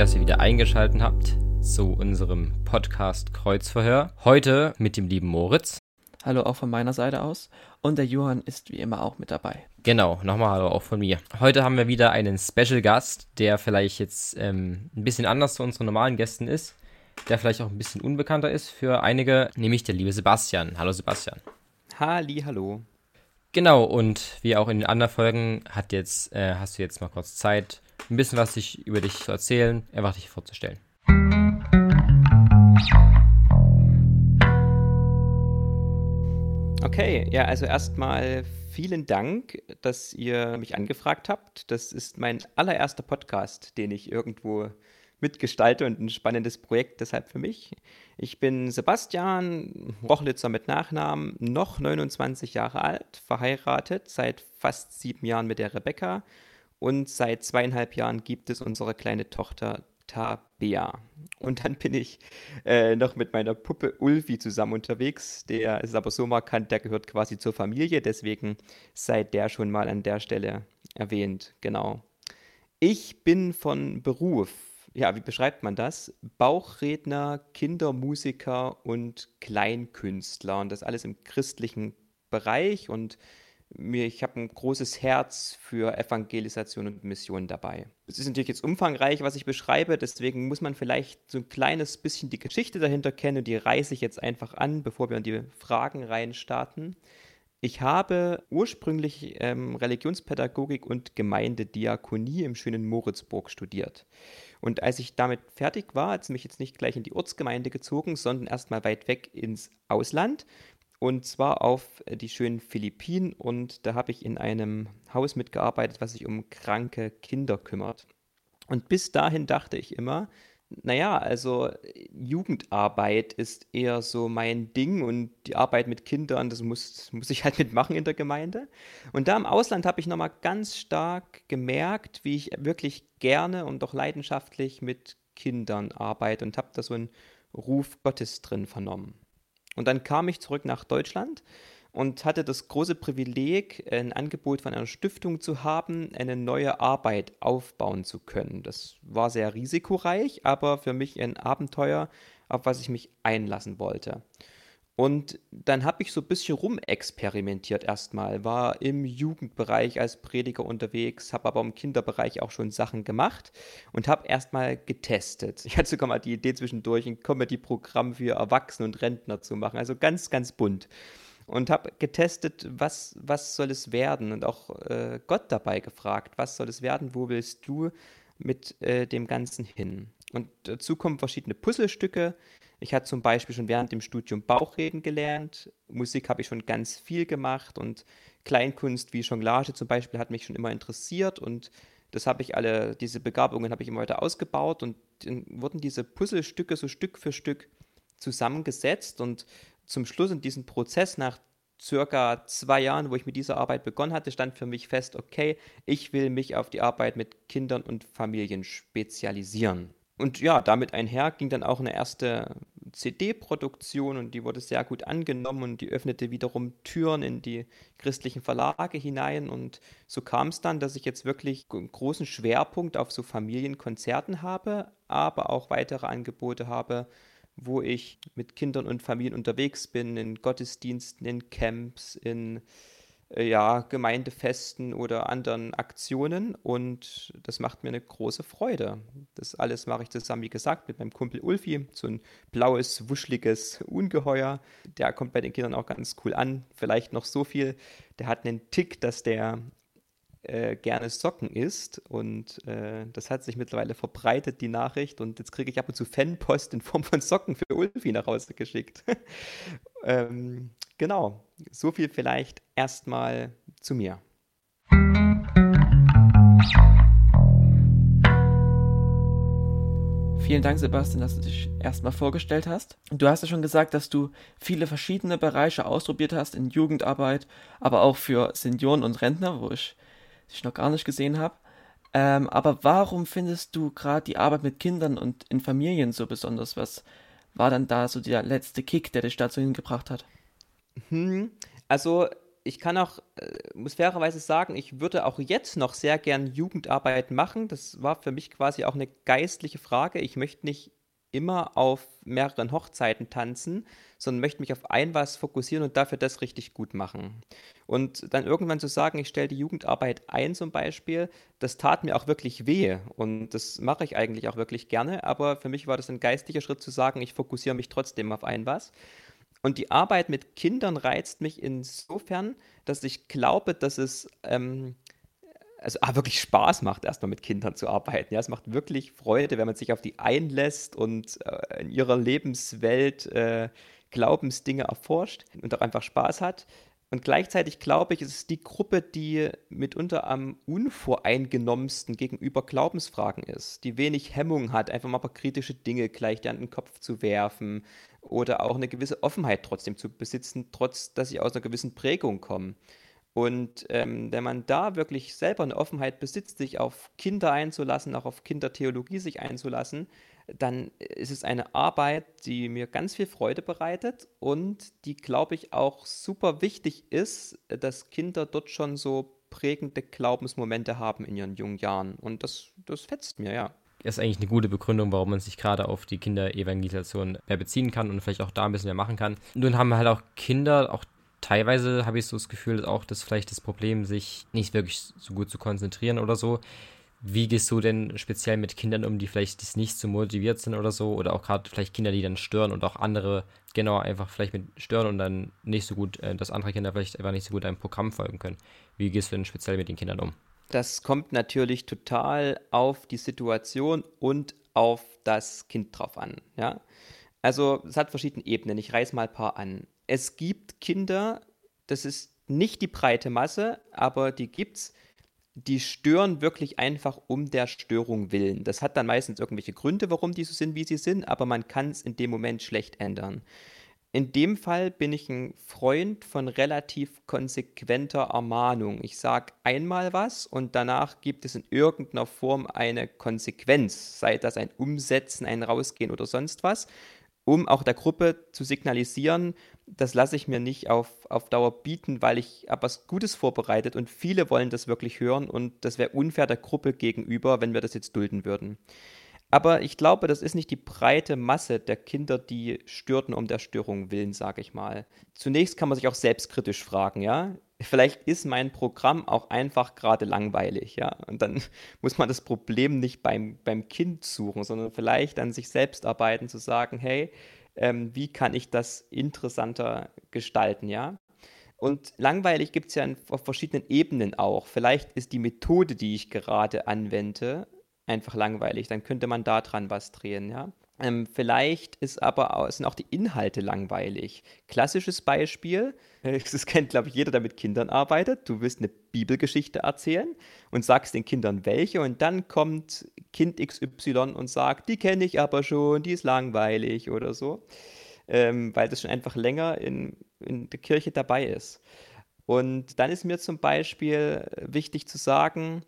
dass ihr wieder eingeschaltet habt zu unserem Podcast Kreuzverhör. Heute mit dem lieben Moritz. Hallo auch von meiner Seite aus. Und der Johann ist wie immer auch mit dabei. Genau, nochmal Hallo auch von mir. Heute haben wir wieder einen Special Gast, der vielleicht jetzt ähm, ein bisschen anders zu unseren normalen Gästen ist, der vielleicht auch ein bisschen unbekannter ist für einige, nämlich der liebe Sebastian. Hallo Sebastian. Halli, hallo. Genau, und wie auch in den anderen Folgen hat jetzt, äh, hast du jetzt mal kurz Zeit, ein bisschen was dich, über dich zu erzählen, einfach dich vorzustellen. Okay, ja, also erstmal vielen Dank, dass ihr mich angefragt habt. Das ist mein allererster Podcast, den ich irgendwo mitgestalte und ein spannendes Projekt deshalb für mich. Ich bin Sebastian Rochlitzer mit Nachnamen, noch 29 Jahre alt, verheiratet, seit fast sieben Jahren mit der Rebecca und seit zweieinhalb Jahren gibt es unsere kleine Tochter Tabea. Und dann bin ich äh, noch mit meiner Puppe Ulfi zusammen unterwegs. Der ist aber so markant, der gehört quasi zur Familie, deswegen seid der schon mal an der Stelle erwähnt. Genau. Ich bin von Beruf, ja, wie beschreibt man das? Bauchredner, Kindermusiker und Kleinkünstler und das alles im christlichen Bereich und mir, ich habe ein großes Herz für Evangelisation und Mission dabei. Es ist natürlich jetzt umfangreich, was ich beschreibe, deswegen muss man vielleicht so ein kleines bisschen die Geschichte dahinter kennen und die reiße ich jetzt einfach an, bevor wir in die Fragen reinstarten. Ich habe ursprünglich ähm, Religionspädagogik und Gemeindediakonie im schönen Moritzburg studiert. Und als ich damit fertig war, hat es mich jetzt nicht gleich in die Ortsgemeinde gezogen, sondern erstmal weit weg ins Ausland und zwar auf die schönen Philippinen und da habe ich in einem Haus mitgearbeitet, was sich um kranke Kinder kümmert. Und bis dahin dachte ich immer, naja, also Jugendarbeit ist eher so mein Ding und die Arbeit mit Kindern, das muss, muss ich halt mitmachen in der Gemeinde. Und da im Ausland habe ich nochmal ganz stark gemerkt, wie ich wirklich gerne und auch leidenschaftlich mit Kindern arbeite und habe da so einen Ruf Gottes drin vernommen. Und dann kam ich zurück nach Deutschland und hatte das große Privileg, ein Angebot von einer Stiftung zu haben, eine neue Arbeit aufbauen zu können. Das war sehr risikoreich, aber für mich ein Abenteuer, auf was ich mich einlassen wollte. Und dann habe ich so ein bisschen rumexperimentiert erstmal, war im Jugendbereich als Prediger unterwegs, habe aber im Kinderbereich auch schon Sachen gemacht und habe erstmal getestet. Ich hatte sogar mal die Idee zwischendurch, ein Comedy-Programm für Erwachsene und Rentner zu machen, also ganz, ganz bunt. Und habe getestet, was, was soll es werden und auch äh, Gott dabei gefragt, was soll es werden, wo willst du mit äh, dem Ganzen hin? Und dazu kommen verschiedene Puzzlestücke, ich hatte zum Beispiel schon während dem Studium Bauchreden gelernt. Musik habe ich schon ganz viel gemacht und Kleinkunst wie Jonglage zum Beispiel hat mich schon immer interessiert und das habe ich alle, diese Begabungen habe ich immer weiter ausgebaut und dann wurden diese Puzzlestücke so Stück für Stück zusammengesetzt und zum Schluss in diesem Prozess nach circa zwei Jahren, wo ich mit dieser Arbeit begonnen hatte, stand für mich fest, okay, ich will mich auf die Arbeit mit Kindern und Familien spezialisieren. Und ja, damit einher ging dann auch eine erste CD-Produktion und die wurde sehr gut angenommen und die öffnete wiederum Türen in die christlichen Verlage hinein. Und so kam es dann, dass ich jetzt wirklich einen großen Schwerpunkt auf so Familienkonzerten habe, aber auch weitere Angebote habe, wo ich mit Kindern und Familien unterwegs bin, in Gottesdiensten, in Camps, in ja, Gemeindefesten oder anderen Aktionen und das macht mir eine große Freude. Das alles mache ich zusammen, wie gesagt, mit meinem Kumpel Ulfi, so ein blaues, wuscheliges Ungeheuer. Der kommt bei den Kindern auch ganz cool an. Vielleicht noch so viel, der hat einen Tick, dass der äh, gerne Socken isst und äh, das hat sich mittlerweile verbreitet, die Nachricht und jetzt kriege ich ab und zu Fanpost in Form von Socken für Ulfi nach Hause geschickt. ähm, genau, so viel vielleicht erstmal zu mir. Vielen Dank, Sebastian, dass du dich erstmal vorgestellt hast. Du hast ja schon gesagt, dass du viele verschiedene Bereiche ausprobiert hast in Jugendarbeit, aber auch für Senioren und Rentner, wo ich dich noch gar nicht gesehen habe. Ähm, aber warum findest du gerade die Arbeit mit Kindern und in Familien so besonders? Was war dann da so der letzte Kick, der dich dazu hingebracht hat? Hm, also ich kann auch, äh, muss fairerweise sagen, ich würde auch jetzt noch sehr gern Jugendarbeit machen. Das war für mich quasi auch eine geistliche Frage. Ich möchte nicht immer auf mehreren Hochzeiten tanzen, sondern möchte mich auf ein was fokussieren und dafür das richtig gut machen. Und dann irgendwann zu sagen, ich stelle die Jugendarbeit ein zum Beispiel, das tat mir auch wirklich weh und das mache ich eigentlich auch wirklich gerne, aber für mich war das ein geistlicher Schritt zu sagen, ich fokussiere mich trotzdem auf ein was. Und die Arbeit mit Kindern reizt mich insofern, dass ich glaube, dass es ähm, also ah, wirklich Spaß macht, erstmal mit Kindern zu arbeiten. Ja, es macht wirklich Freude, wenn man sich auf die einlässt und äh, in ihrer Lebenswelt äh, Glaubensdinge erforscht und auch einfach Spaß hat. Und gleichzeitig glaube ich, ist es die Gruppe, die mitunter am unvoreingenommensten gegenüber Glaubensfragen ist, die wenig Hemmung hat, einfach mal ein paar kritische Dinge gleich an den Kopf zu werfen oder auch eine gewisse Offenheit trotzdem zu besitzen, trotz dass sie aus einer gewissen Prägung kommen. Und ähm, wenn man da wirklich selber eine Offenheit besitzt, sich auf Kinder einzulassen, auch auf Kindertheologie sich einzulassen, dann ist es eine Arbeit, die mir ganz viel Freude bereitet und die, glaube ich, auch super wichtig ist, dass Kinder dort schon so prägende Glaubensmomente haben in ihren jungen Jahren. Und das, das fetzt mir, ja. Das ist eigentlich eine gute Begründung, warum man sich gerade auf die Kinderevangelisation mehr beziehen kann und vielleicht auch da ein bisschen mehr machen kann. Nun haben halt auch Kinder, auch teilweise habe ich so das Gefühl, auch das vielleicht das Problem, sich nicht wirklich so gut zu konzentrieren oder so. Wie gehst du denn speziell mit Kindern um, die vielleicht nicht so motiviert sind oder so? Oder auch gerade vielleicht Kinder, die dann stören und auch andere genau einfach vielleicht mit stören und dann nicht so gut, äh, dass andere Kinder vielleicht einfach nicht so gut einem Programm folgen können. Wie gehst du denn speziell mit den Kindern um? Das kommt natürlich total auf die Situation und auf das Kind drauf an. Ja? Also es hat verschiedene Ebenen. Ich reiß mal ein paar an es gibt Kinder, das ist nicht die breite Masse, aber die gibt's, die stören wirklich einfach um der Störung willen. Das hat dann meistens irgendwelche Gründe, warum die so sind, wie sie sind, aber man kann es in dem Moment schlecht ändern. In dem Fall bin ich ein Freund von relativ konsequenter Ermahnung. Ich sage einmal was und danach gibt es in irgendeiner Form eine Konsequenz, sei das ein Umsetzen, ein Rausgehen oder sonst was, um auch der Gruppe zu signalisieren, das lasse ich mir nicht auf, auf Dauer bieten, weil ich habe was Gutes vorbereitet und viele wollen das wirklich hören und das wäre unfair der Gruppe gegenüber, wenn wir das jetzt dulden würden. Aber ich glaube, das ist nicht die breite Masse der Kinder, die störten um der Störung willen, sage ich mal. Zunächst kann man sich auch selbstkritisch fragen, ja. Vielleicht ist mein Programm auch einfach gerade langweilig, ja. Und dann muss man das Problem nicht beim, beim Kind suchen, sondern vielleicht an sich selbst arbeiten, zu sagen, hey, ähm, wie kann ich das interessanter gestalten, ja. Und langweilig gibt es ja auf verschiedenen Ebenen auch. Vielleicht ist die Methode, die ich gerade anwende, einfach langweilig. Dann könnte man da dran was drehen, ja. Ähm, vielleicht ist aber auch, sind auch die Inhalte langweilig. Klassisches Beispiel, das kennt, glaube ich, jeder, der mit Kindern arbeitet. Du willst eine Bibelgeschichte erzählen und sagst den Kindern welche und dann kommt Kind XY und sagt, die kenne ich aber schon, die ist langweilig oder so, ähm, weil das schon einfach länger in, in der Kirche dabei ist. Und dann ist mir zum Beispiel wichtig zu sagen,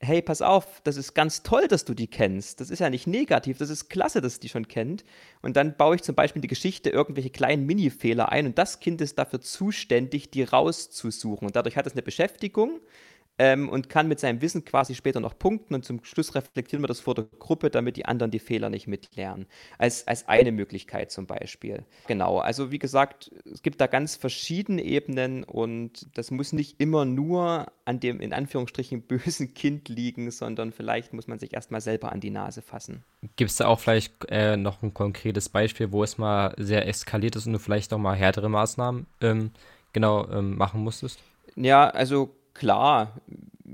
hey, pass auf, das ist ganz toll, dass du die kennst. Das ist ja nicht negativ, das ist klasse, dass die schon kennt. Und dann baue ich zum Beispiel in die Geschichte irgendwelche kleinen Mini-Fehler ein und das Kind ist dafür zuständig, die rauszusuchen. Und dadurch hat es eine Beschäftigung ähm, und kann mit seinem Wissen quasi später noch punkten und zum Schluss reflektieren wir das vor der Gruppe, damit die anderen die Fehler nicht mitlernen. Als, als eine Möglichkeit zum Beispiel. Genau, also wie gesagt, es gibt da ganz verschiedene Ebenen und das muss nicht immer nur an dem in Anführungsstrichen bösen Kind liegen, sondern vielleicht muss man sich erstmal selber an die Nase fassen. Gibt es da auch vielleicht äh, noch ein konkretes Beispiel, wo es mal sehr eskaliert ist und du vielleicht noch mal härtere Maßnahmen ähm, genau ähm, machen musstest? Ja, also klar,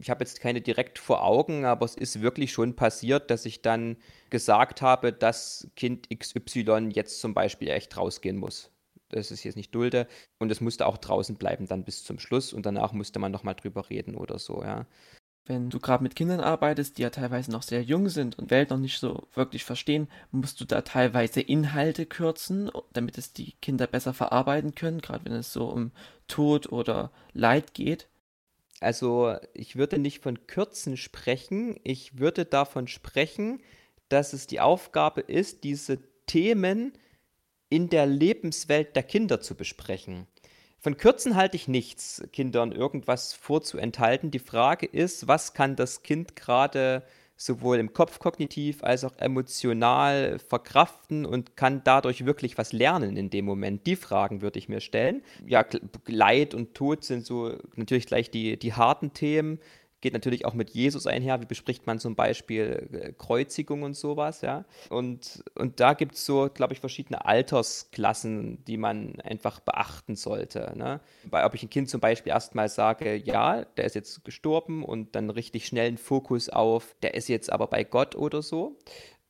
ich habe jetzt keine direkt vor Augen, aber es ist wirklich schon passiert, dass ich dann gesagt habe, dass Kind XY jetzt zum Beispiel echt rausgehen muss. Das ist jetzt nicht dulde und es musste auch draußen bleiben dann bis zum Schluss und danach musste man nochmal drüber reden oder so, ja. Wenn du gerade mit Kindern arbeitest, die ja teilweise noch sehr jung sind und Welt noch nicht so wirklich verstehen, musst du da teilweise Inhalte kürzen, damit es die Kinder besser verarbeiten können, gerade wenn es so um Tod oder Leid geht. Also ich würde nicht von Kürzen sprechen, ich würde davon sprechen, dass es die Aufgabe ist, diese Themen in der Lebenswelt der Kinder zu besprechen. Von Kürzen halte ich nichts, Kindern irgendwas vorzuenthalten. Die Frage ist, was kann das Kind gerade sowohl im Kopf kognitiv als auch emotional verkraften und kann dadurch wirklich was lernen in dem Moment? Die Fragen würde ich mir stellen. Ja, Leid und Tod sind so natürlich gleich die, die harten Themen geht natürlich auch mit Jesus einher. Wie bespricht man zum Beispiel äh, Kreuzigung und sowas, ja? Und, und da gibt es so, glaube ich, verschiedene Altersklassen, die man einfach beachten sollte. Ne? Weil ob ich ein Kind zum Beispiel erstmal sage, ja, der ist jetzt gestorben und dann richtig schnell einen Fokus auf, der ist jetzt aber bei Gott oder so.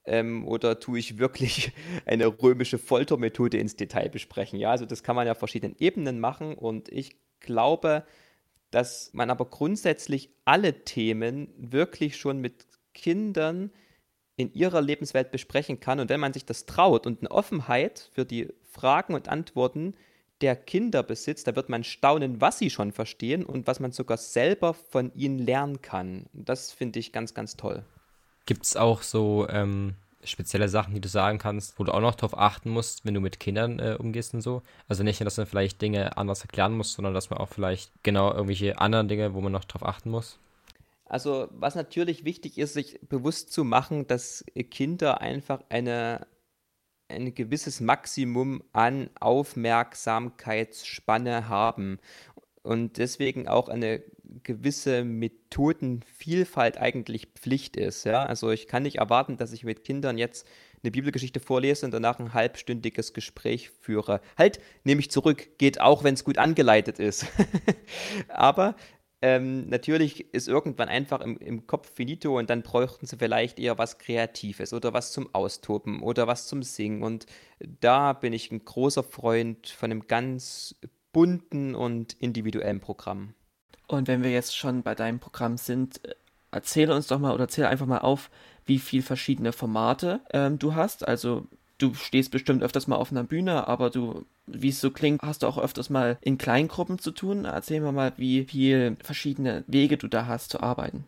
Ähm, oder tue ich wirklich eine römische Foltermethode ins Detail besprechen? Ja, also das kann man ja auf verschiedenen Ebenen machen und ich glaube, dass man aber grundsätzlich alle Themen wirklich schon mit Kindern in ihrer Lebenswelt besprechen kann. Und wenn man sich das traut und eine Offenheit für die Fragen und Antworten der Kinder besitzt, da wird man staunen, was sie schon verstehen und was man sogar selber von ihnen lernen kann. Das finde ich ganz, ganz toll. Gibt es auch so ähm, spezielle Sachen, die du sagen kannst, wo du auch noch darauf achten musst, wenn du mit Kindern äh, umgehst und so. Also nicht nur, dass man vielleicht Dinge anders erklären muss, sondern dass man auch vielleicht genau irgendwelche anderen Dinge, wo man noch darauf achten muss. Also was natürlich wichtig ist, sich bewusst zu machen, dass Kinder einfach eine ein gewisses Maximum an Aufmerksamkeitsspanne haben und deswegen auch eine gewisse Methodenvielfalt eigentlich Pflicht ist. Ja? Also ich kann nicht erwarten, dass ich mit Kindern jetzt eine Bibelgeschichte vorlese und danach ein halbstündiges Gespräch führe. Halt, nehme ich zurück, geht auch, wenn es gut angeleitet ist. Aber ähm, natürlich ist irgendwann einfach im, im, Kopf finito und dann bräuchten sie vielleicht eher was Kreatives oder was zum Austoben oder was zum Singen. Und da bin ich ein großer Freund von einem ganz bunten und individuellen Programm. Und wenn wir jetzt schon bei deinem Programm sind, äh, erzähle uns doch mal oder erzähle einfach mal auf, wie viele verschiedene Formate ähm, du hast. Also du stehst bestimmt öfters mal auf einer Bühne, aber du, wie es so klingt, hast du auch öfters mal in Kleingruppen zu tun. Erzähl mir mal, wie viele verschiedene Wege du da hast zu arbeiten.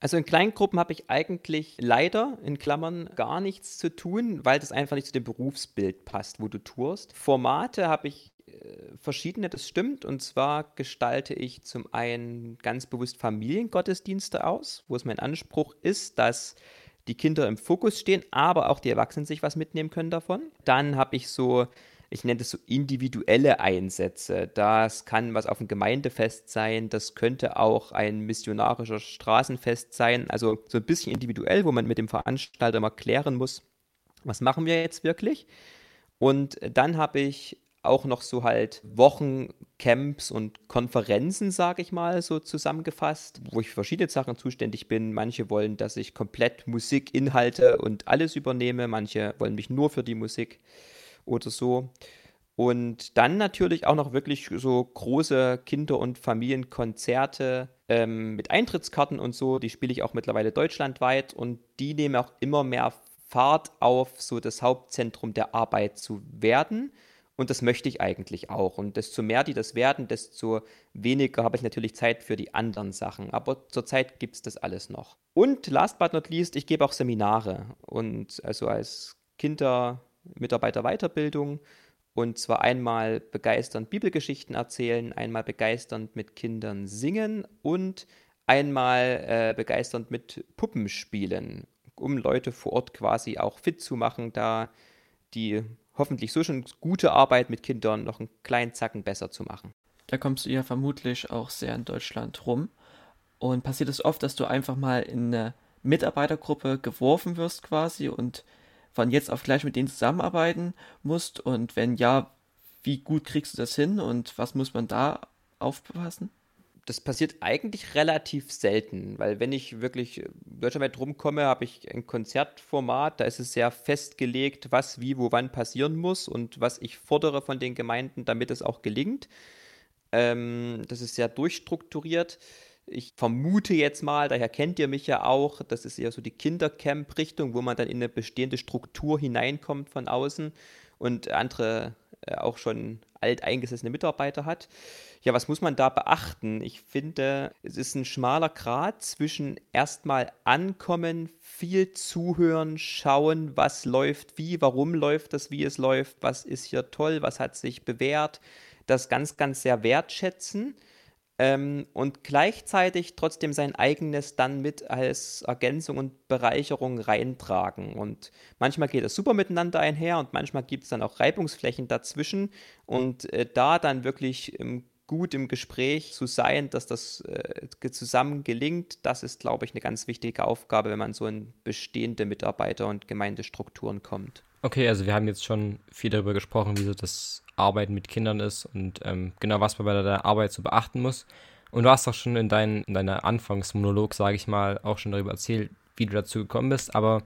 Also in Kleingruppen habe ich eigentlich leider in Klammern gar nichts zu tun, weil das einfach nicht zu dem Berufsbild passt, wo du tourst. Formate habe ich verschiedene, das stimmt. Und zwar gestalte ich zum einen ganz bewusst Familiengottesdienste aus, wo es mein Anspruch ist, dass die Kinder im Fokus stehen, aber auch die Erwachsenen sich was mitnehmen können davon. Dann habe ich so, ich nenne das so individuelle Einsätze. Das kann was auf dem Gemeindefest sein, das könnte auch ein missionarischer Straßenfest sein. Also so ein bisschen individuell, wo man mit dem Veranstalter mal klären muss, was machen wir jetzt wirklich. Und dann habe ich auch noch so halt Wochencamps und Konferenzen, sage ich mal, so zusammengefasst, wo ich für verschiedene Sachen zuständig bin. Manche wollen, dass ich komplett Musik, Inhalte und alles übernehme. Manche wollen mich nur für die Musik oder so. Und dann natürlich auch noch wirklich so große Kinder- und Familienkonzerte ähm, mit Eintrittskarten und so. Die spiele ich auch mittlerweile deutschlandweit und die nehmen auch immer mehr Fahrt auf, so das Hauptzentrum der Arbeit zu werden. Und das möchte ich eigentlich auch. Und desto mehr die das werden, desto weniger habe ich natürlich Zeit für die anderen Sachen. Aber zurzeit gibt es das alles noch. Und last but not least, ich gebe auch Seminare. Und also als Kindermitarbeiter-Weiterbildung. Und zwar einmal begeisternd Bibelgeschichten erzählen, einmal begeisternd mit Kindern singen und einmal äh, begeisternd mit Puppen spielen, um Leute vor Ort quasi auch fit zu machen, da die hoffentlich so schon gute Arbeit mit Kindern noch einen kleinen Zacken besser zu machen. Da kommst du ja vermutlich auch sehr in Deutschland rum. Und passiert es oft, dass du einfach mal in eine Mitarbeitergruppe geworfen wirst quasi und von jetzt auf gleich mit denen zusammenarbeiten musst? Und wenn ja, wie gut kriegst du das hin und was muss man da aufpassen? Das passiert eigentlich relativ selten, weil wenn ich wirklich deutschlandweit rumkomme, habe ich ein Konzertformat, da ist es sehr festgelegt, was wie, wo, wann passieren muss und was ich fordere von den Gemeinden, damit es auch gelingt. Ähm, das ist sehr durchstrukturiert. Ich vermute jetzt mal, daher kennt ihr mich ja auch, das ist eher so die Kindercamp-Richtung, wo man dann in eine bestehende Struktur hineinkommt von außen und andere äh, auch schon alteingesessene Mitarbeiter hat. Ja, was muss man da beachten? Ich finde, es ist ein schmaler Grad zwischen erstmal ankommen, viel zuhören, schauen, was läuft wie, warum läuft das, wie es läuft, was ist hier toll, was hat sich bewährt, das ganz, ganz sehr wertschätzen ähm, und gleichzeitig trotzdem sein eigenes dann mit als Ergänzung und Bereicherung reintragen. Und manchmal geht das super miteinander einher und manchmal gibt es dann auch Reibungsflächen dazwischen und äh, da dann wirklich im gut im Gespräch zu sein, dass das äh, zusammen gelingt, das ist, glaube ich, eine ganz wichtige Aufgabe, wenn man so in bestehende Mitarbeiter- und Gemeindestrukturen kommt. Okay, also wir haben jetzt schon viel darüber gesprochen, wie so das Arbeiten mit Kindern ist und ähm, genau was man bei der Arbeit so beachten muss. Und du hast auch schon in, dein, in deiner Anfangsmonolog, sage ich mal, auch schon darüber erzählt, wie du dazu gekommen bist. Aber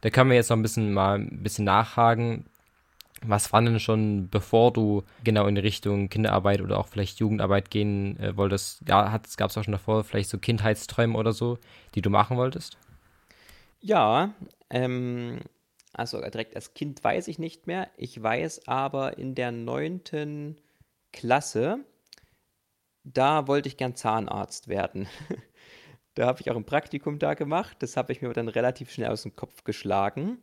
da können wir jetzt noch ein bisschen mal ein bisschen nachhaken. Was war denn schon, bevor du genau in Richtung Kinderarbeit oder auch vielleicht Jugendarbeit gehen äh, wolltest? Ja, gab es auch schon davor vielleicht so Kindheitsträume oder so, die du machen wolltest? Ja, ähm, also direkt als Kind weiß ich nicht mehr. Ich weiß aber in der neunten Klasse, da wollte ich gern Zahnarzt werden. da habe ich auch ein Praktikum da gemacht. Das habe ich mir dann relativ schnell aus dem Kopf geschlagen,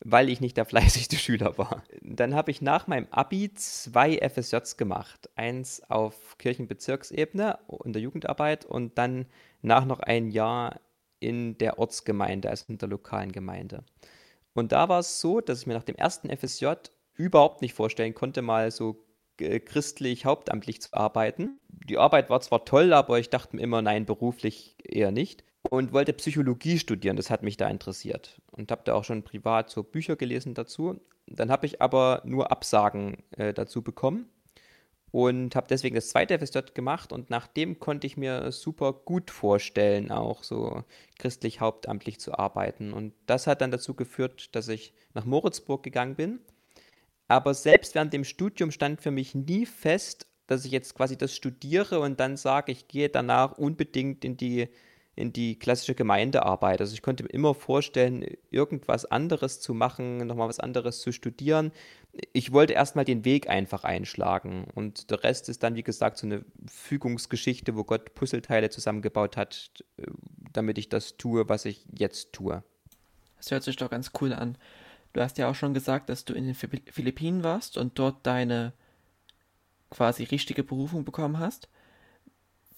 weil ich nicht der fleißigste Schüler war. Dann habe ich nach meinem Abi zwei FSJs gemacht. Eins auf Kirchenbezirksebene in der Jugendarbeit und dann nach noch ein Jahr in der Ortsgemeinde, also in der lokalen Gemeinde. Und da war es so, dass ich mir nach dem ersten FSJ überhaupt nicht vorstellen konnte, mal so äh, christlich hauptamtlich zu arbeiten. Die Arbeit war zwar toll, aber ich dachte mir immer, nein, beruflich eher nicht. Und wollte Psychologie studieren, das hat mich da interessiert. Und habe da auch schon privat so Bücher gelesen dazu. Dann habe ich aber nur Absagen äh, dazu bekommen und habe deswegen das zweite FSJ gemacht und nach dem konnte ich mir super gut vorstellen, auch so christlich hauptamtlich zu arbeiten. Und das hat dann dazu geführt, dass ich nach Moritzburg gegangen bin. Aber selbst während dem Studium stand für mich nie fest, dass ich jetzt quasi das studiere und dann sage, ich gehe danach unbedingt in die in die klassische Gemeindearbeit. Also ich konnte mir immer vorstellen, irgendwas anderes zu machen, nochmal was anderes zu studieren. Ich wollte erstmal den Weg einfach einschlagen. Und der Rest ist dann, wie gesagt, so eine Fügungsgeschichte, wo Gott Puzzleteile zusammengebaut hat, äh, damit ich das tue, was ich jetzt tue. Das hört sich doch ganz cool an. Du hast ja auch schon gesagt, dass du in den Philippinen warst und dort deine quasi richtige Berufung bekommen hast.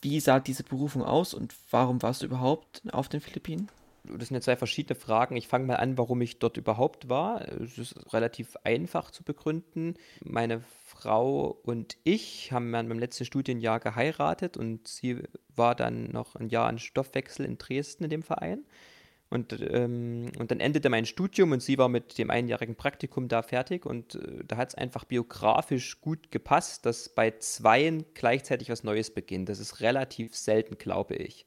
Wie sah diese Berufung aus und warum warst du überhaupt auf den Philippinen? Das sind ja zwei verschiedene Fragen. Ich fange mal an, warum ich dort überhaupt war. Es ist relativ einfach zu begründen. Meine Frau und ich haben beim letzten Studienjahr geheiratet und sie war dann noch ein Jahr an Stoffwechsel in Dresden in dem Verein. Und, ähm, und dann endete mein Studium und sie war mit dem einjährigen Praktikum da fertig und äh, da hat es einfach biografisch gut gepasst, dass bei Zweien gleichzeitig was Neues beginnt. Das ist relativ selten, glaube ich.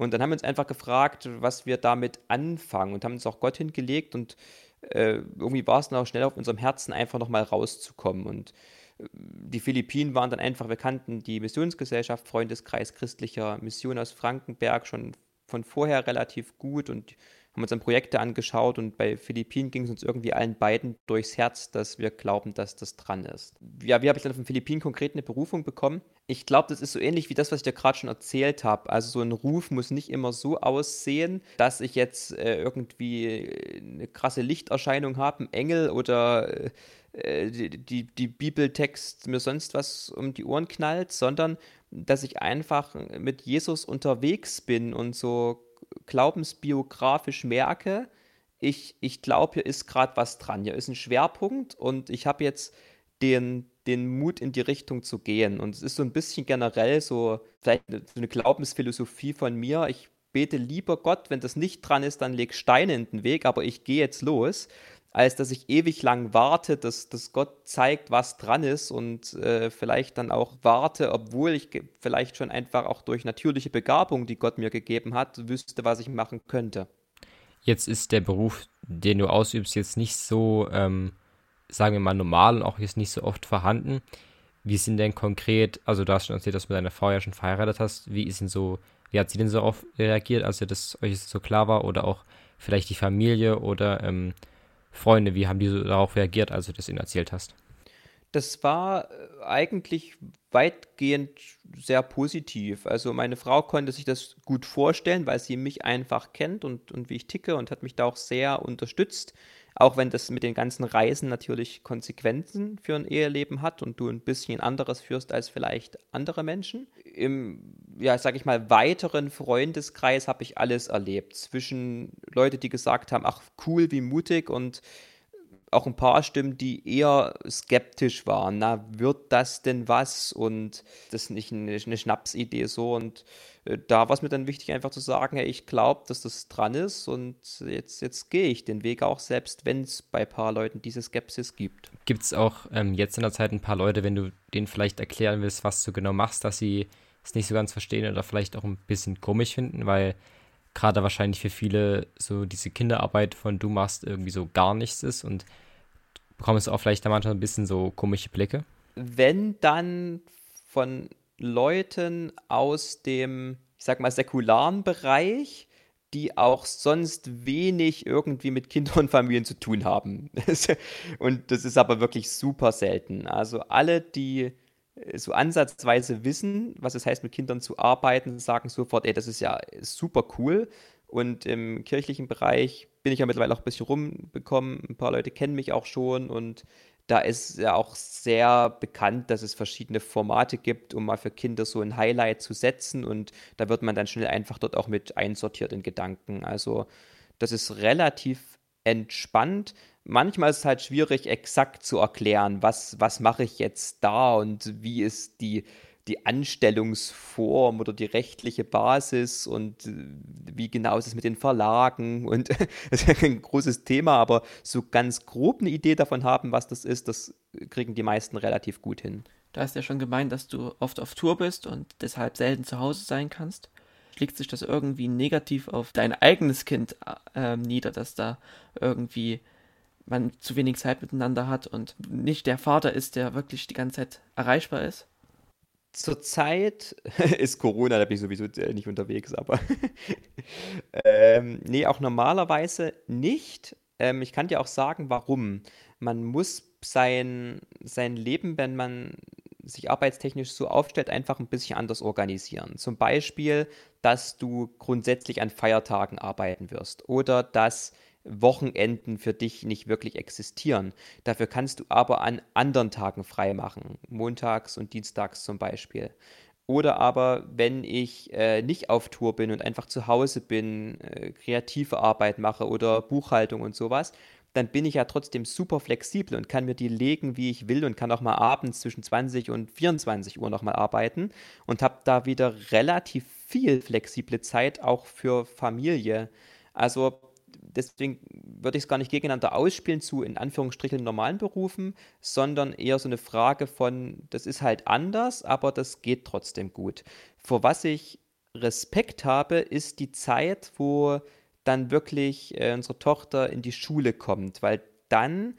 Und dann haben wir uns einfach gefragt, was wir damit anfangen und haben uns auch Gott hingelegt und äh, irgendwie war es dann auch schnell auf unserem Herzen, einfach nochmal rauszukommen. Und äh, die Philippinen waren dann einfach, wir kannten die Missionsgesellschaft, Freundeskreis christlicher Mission aus Frankenberg schon von vorher relativ gut und haben uns dann Projekte angeschaut und bei Philippinen ging es uns irgendwie allen beiden durchs Herz, dass wir glauben, dass das dran ist. Ja, wie habe ich dann den Philippinen konkret eine Berufung bekommen? Ich glaube, das ist so ähnlich wie das, was ich dir gerade schon erzählt habe. Also so ein Ruf muss nicht immer so aussehen, dass ich jetzt äh, irgendwie eine krasse Lichterscheinung habe, ein Engel oder äh, die, die, die Bibeltext mir sonst was um die Ohren knallt, sondern dass ich einfach mit Jesus unterwegs bin und so glaubensbiografisch merke, ich, ich glaube, hier ist gerade was dran. Hier ist ein Schwerpunkt und ich habe jetzt den, den Mut in die Richtung zu gehen. Und es ist so ein bisschen generell so, vielleicht eine, so eine Glaubensphilosophie von mir. Ich bete lieber Gott, wenn das nicht dran ist, dann leg Steine in den Weg, aber ich gehe jetzt los als dass ich ewig lang warte, dass, dass Gott zeigt, was dran ist und äh, vielleicht dann auch warte, obwohl ich vielleicht schon einfach auch durch natürliche Begabung, die Gott mir gegeben hat, wüsste, was ich machen könnte. Jetzt ist der Beruf, den du ausübst, jetzt nicht so, ähm, sagen wir mal, normal und auch jetzt nicht so oft vorhanden. Wie sind denn konkret, also du hast schon erzählt, dass du mit deiner Frau ja schon verheiratet hast, wie ist denn so, wie hat sie denn so darauf reagiert, als ihr das euch so klar war oder auch vielleicht die Familie oder ähm, Freunde, wie haben die darauf reagiert, als du das ihnen erzählt hast? Das war äh, eigentlich weitgehend sehr positiv. Also meine Frau konnte sich das gut vorstellen, weil sie mich einfach kennt und, und wie ich ticke und hat mich da auch sehr unterstützt. Auch wenn das mit den ganzen Reisen natürlich Konsequenzen für ein Eheleben hat und du ein bisschen anderes führst als vielleicht andere Menschen. Im, ja, sag ich mal, weiteren Freundeskreis habe ich alles erlebt. Zwischen Leute, die gesagt haben, ach cool, wie mutig und auch ein paar Stimmen, die eher skeptisch waren. Na, wird das denn was? Und das ist nicht eine, eine Schnapsidee so. Und äh, da war es mir dann wichtig, einfach zu sagen, hey, ich glaube, dass das dran ist und jetzt, jetzt gehe ich den Weg auch, selbst wenn es bei ein paar Leuten diese Skepsis gibt. Gibt es auch ähm, jetzt in der Zeit ein paar Leute, wenn du denen vielleicht erklären willst, was du genau machst, dass sie es nicht so ganz verstehen oder vielleicht auch ein bisschen komisch finden, weil gerade wahrscheinlich für viele so diese Kinderarbeit von du machst irgendwie so gar nichts ist und bekommst auch vielleicht da manchmal ein bisschen so komische Blicke? Wenn dann von Leuten aus dem, ich sag mal, säkularen Bereich, die auch sonst wenig irgendwie mit Kindern und Familien zu tun haben. und das ist aber wirklich super selten. Also alle, die so ansatzweise wissen, was es heißt, mit Kindern zu arbeiten, sagen sofort, ey, das ist ja super cool. Und im kirchlichen Bereich bin ich ja mittlerweile auch ein bisschen rumbekommen. Ein paar Leute kennen mich auch schon und da ist ja auch sehr bekannt, dass es verschiedene Formate gibt, um mal für Kinder so ein Highlight zu setzen und da wird man dann schnell einfach dort auch mit einsortiert in Gedanken. Also das ist relativ entspannt. Manchmal ist es halt schwierig, exakt zu erklären, was, was mache ich jetzt da und wie ist die die Anstellungsform oder die rechtliche Basis und äh, wie genau ist es mit den Verlagen und das ist ein großes Thema, aber so ganz grob eine Idee davon haben, was das ist, das kriegen die meisten relativ gut hin. Du hast ja schon gemeint, dass du oft auf Tour bist und deshalb selten zu Hause sein kannst. Schlägt sich das irgendwie negativ auf dein eigenes Kind äh, nieder, dass da irgendwie man zu wenig Zeit miteinander hat und nicht der Vater ist, der wirklich die ganze Zeit erreichbar ist? Zurzeit ist Corona, da bin ich sowieso nicht unterwegs, aber ähm, nee, auch normalerweise nicht. Ähm, ich kann dir auch sagen, warum. Man muss sein, sein Leben, wenn man sich arbeitstechnisch so aufstellt, einfach ein bisschen anders organisieren. Zum Beispiel, dass du grundsätzlich an Feiertagen arbeiten wirst oder dass Wochenenden für dich nicht wirklich existieren. Dafür kannst du aber an anderen Tagen frei machen, montags und dienstags zum Beispiel. Oder aber, wenn ich äh, nicht auf Tour bin und einfach zu Hause bin, äh, kreative Arbeit mache oder Buchhaltung und sowas, dann bin ich ja trotzdem super flexibel und kann mir die legen, wie ich will und kann auch mal abends zwischen 20 und 24 Uhr nochmal arbeiten und habe da wieder relativ viel flexible Zeit auch für Familie. Also deswegen würde ich es gar nicht gegeneinander ausspielen zu in Anführungsstrichen normalen Berufen, sondern eher so eine Frage von, das ist halt anders, aber das geht trotzdem gut. Vor was ich Respekt habe, ist die Zeit, wo dann wirklich äh, unsere Tochter in die Schule kommt, weil dann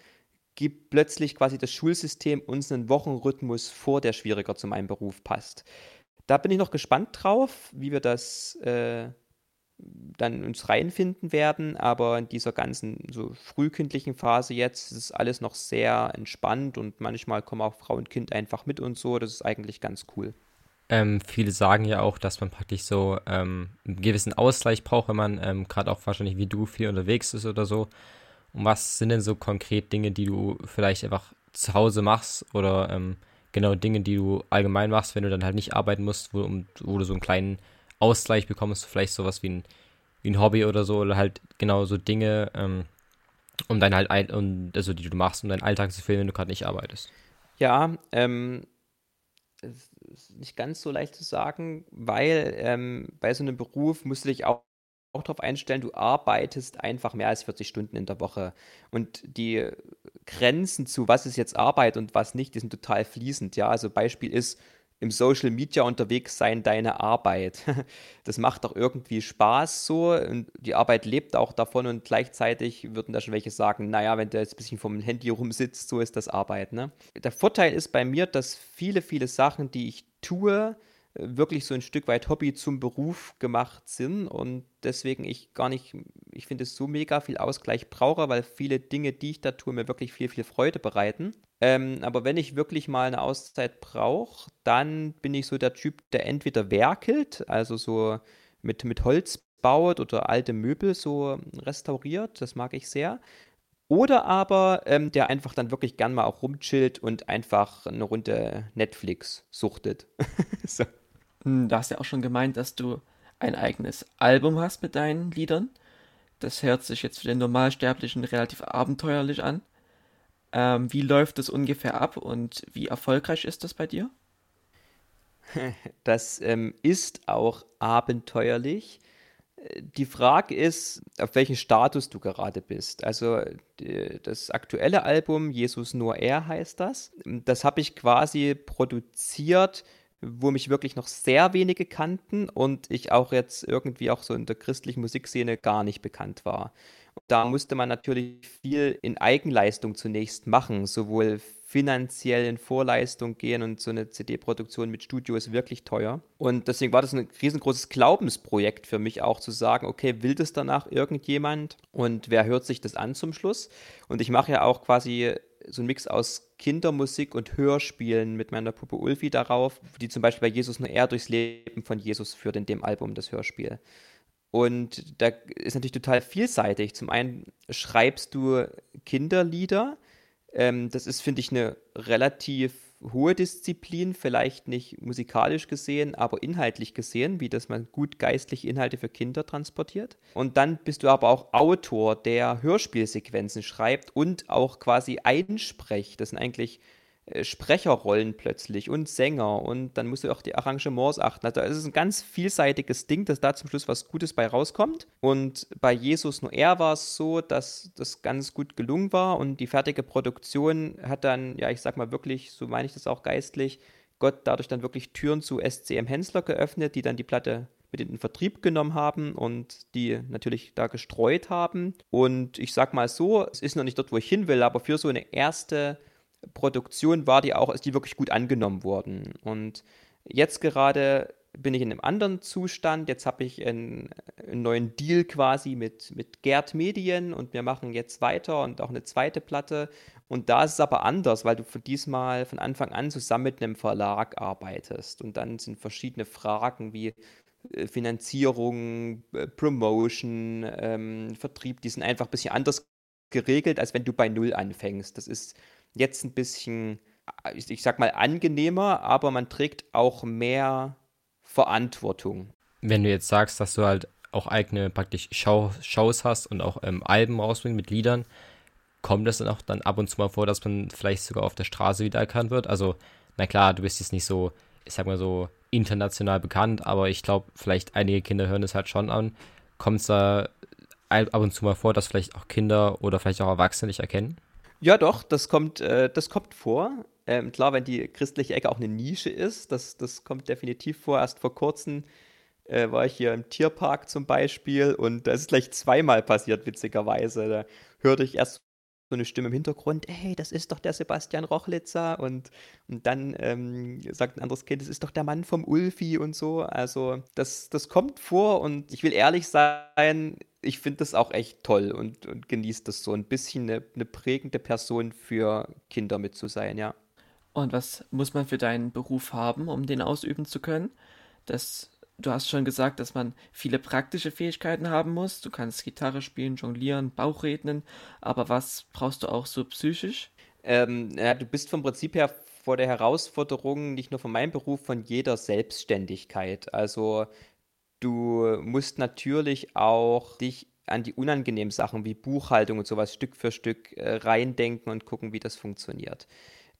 gibt plötzlich quasi das Schulsystem uns einen Wochenrhythmus vor, der schwieriger zu meinem Beruf passt. Da bin ich noch gespannt drauf, wie wir das äh, dann uns reinfinden werden, aber in dieser ganzen so frühkindlichen Phase jetzt ist alles noch sehr entspannt und manchmal kommen auch Frau und Kind einfach mit und so. Das ist eigentlich ganz cool. Ähm, viele sagen ja auch, dass man praktisch so ähm, einen gewissen Ausgleich braucht, wenn man ähm, gerade auch wahrscheinlich wie du viel unterwegs ist oder so. Und was sind denn so konkret Dinge, die du vielleicht einfach zu Hause machst oder ähm, genau Dinge, die du allgemein machst, wenn du dann halt nicht arbeiten musst, wo, wo du so einen kleinen Ausgleich bekommst, vielleicht sowas wie ein, wie ein Hobby oder so, oder halt genau so Dinge, ähm, um dein halt, um, also die du machst, um deinen Alltag zu filmen, wenn du gerade nicht arbeitest. Ja, ähm, nicht ganz so leicht zu sagen, weil ähm, bei so einem Beruf musst du dich auch auch darauf einstellen, du arbeitest einfach mehr als 40 Stunden in der Woche. Und die Grenzen zu, was ist jetzt Arbeit und was nicht, die sind total fließend. Ja, also Beispiel ist, im Social Media unterwegs sein deine Arbeit. Das macht doch irgendwie Spaß so und die Arbeit lebt auch davon und gleichzeitig würden da schon welche sagen, naja, wenn du jetzt ein bisschen vom Handy rumsitzt, so ist das Arbeit. Ne? Der Vorteil ist bei mir, dass viele, viele Sachen, die ich tue, wirklich so ein Stück weit Hobby zum Beruf gemacht sind und deswegen ich gar nicht, ich finde es so mega viel Ausgleich brauche, weil viele Dinge, die ich da tue, mir wirklich viel, viel Freude bereiten. Ähm, aber wenn ich wirklich mal eine Auszeit brauche, dann bin ich so der Typ, der entweder werkelt, also so mit, mit Holz baut oder alte Möbel so restauriert, das mag ich sehr. Oder aber ähm, der einfach dann wirklich gern mal auch rumchillt und einfach eine Runde Netflix suchtet. so. Hm, da hast ja auch schon gemeint, dass du ein eigenes Album hast mit deinen Liedern. Das hört sich jetzt für den Normalsterblichen relativ abenteuerlich an. Ähm, wie läuft das ungefähr ab und wie erfolgreich ist das bei dir? Das ähm, ist auch abenteuerlich. Die Frage ist, auf welchem Status du gerade bist. Also das aktuelle Album, Jesus nur er heißt das, das habe ich quasi produziert, wo mich wirklich noch sehr wenige kannten und ich auch jetzt irgendwie auch so in der christlichen Musikszene gar nicht bekannt war. Da musste man natürlich viel in Eigenleistung zunächst machen, sowohl finanziell in Vorleistung gehen und so eine CD-Produktion mit Studio ist wirklich teuer. Und deswegen war das ein riesengroßes Glaubensprojekt für mich auch zu sagen, okay, will das danach irgendjemand und wer hört sich das an zum Schluss? Und ich mache ja auch quasi so ein Mix aus Kindermusik und Hörspielen mit meiner Puppe Ulfi darauf, die zum Beispiel bei Jesus nur er durchs Leben von Jesus führt in dem Album, das Hörspiel. Und da ist natürlich total vielseitig. Zum einen schreibst du Kinderlieder, ähm, das ist, finde ich, eine relativ hohe Disziplin, vielleicht nicht musikalisch gesehen, aber inhaltlich gesehen, wie dass man gut geistliche Inhalte für Kinder transportiert. Und dann bist du aber auch Autor, der Hörspielsequenzen schreibt und auch quasi einspricht. Das sind eigentlich Sprecherrollen plötzlich und Sänger und dann musst du auch die Arrangements achten. Also es ist ein ganz vielseitiges Ding, dass da zum Schluss was Gutes bei rauskommt. Und bei Jesus nur er war es so, dass das ganz gut gelungen war und die fertige Produktion hat dann, ja, ich sag mal wirklich, so meine ich das auch geistlich, Gott dadurch dann wirklich Türen zu SCM Hensler geöffnet, die dann die Platte mit in den Vertrieb genommen haben und die natürlich da gestreut haben. Und ich sag mal so, es ist noch nicht dort, wo ich hin will, aber für so eine erste Produktion war die auch, ist die wirklich gut angenommen worden. Und jetzt gerade bin ich in einem anderen Zustand. Jetzt habe ich einen, einen, neuen Deal quasi mit, mit Gerd Medien und wir machen jetzt weiter und auch eine zweite Platte. Und da ist es aber anders, weil du von diesmal von Anfang an zusammen mit einem Verlag arbeitest. Und dann sind verschiedene Fragen wie äh, Finanzierung, äh, Promotion, ähm, Vertrieb, die sind einfach ein bisschen anders geregelt, als wenn du bei Null anfängst. Das ist jetzt ein bisschen, ich sag mal, angenehmer, aber man trägt auch mehr Verantwortung. Wenn du jetzt sagst, dass du halt auch eigene praktisch Show, Shows hast und auch ähm, Alben rausbringst mit Liedern, kommt es dann auch dann ab und zu mal vor, dass man vielleicht sogar auf der Straße wiedererkannt wird? Also, na klar, du bist jetzt nicht so, ich sag mal so, international bekannt, aber ich glaube, vielleicht einige Kinder hören es halt schon an. Kommt es da ab und zu mal vor, dass vielleicht auch Kinder oder vielleicht auch Erwachsene dich erkennen? Ja, doch, das kommt, äh, das kommt vor. Ähm, klar, wenn die christliche Ecke auch eine Nische ist, das, das kommt definitiv vor. Erst vor kurzem äh, war ich hier im Tierpark zum Beispiel und da ist gleich zweimal passiert, witzigerweise. Da hörte ich erst so eine Stimme im Hintergrund, hey, das ist doch der Sebastian Rochlitzer und, und dann ähm, sagt ein anderes Kind, das ist doch der Mann vom Ulfi und so. Also das, das kommt vor und ich will ehrlich sein, ich finde das auch echt toll und, und genieße das so ein bisschen eine, eine prägende Person für Kinder mit zu sein, ja. Und was muss man für deinen Beruf haben, um den ausüben zu können? Das, du hast schon gesagt, dass man viele praktische Fähigkeiten haben muss. Du kannst Gitarre spielen, jonglieren, Bauchrednen, aber was brauchst du auch so psychisch? Ähm, ja, du bist vom Prinzip her vor der Herausforderung nicht nur von meinem Beruf, von jeder Selbstständigkeit. Also Du musst natürlich auch dich an die unangenehmen Sachen wie Buchhaltung und sowas Stück für Stück äh, reindenken und gucken, wie das funktioniert.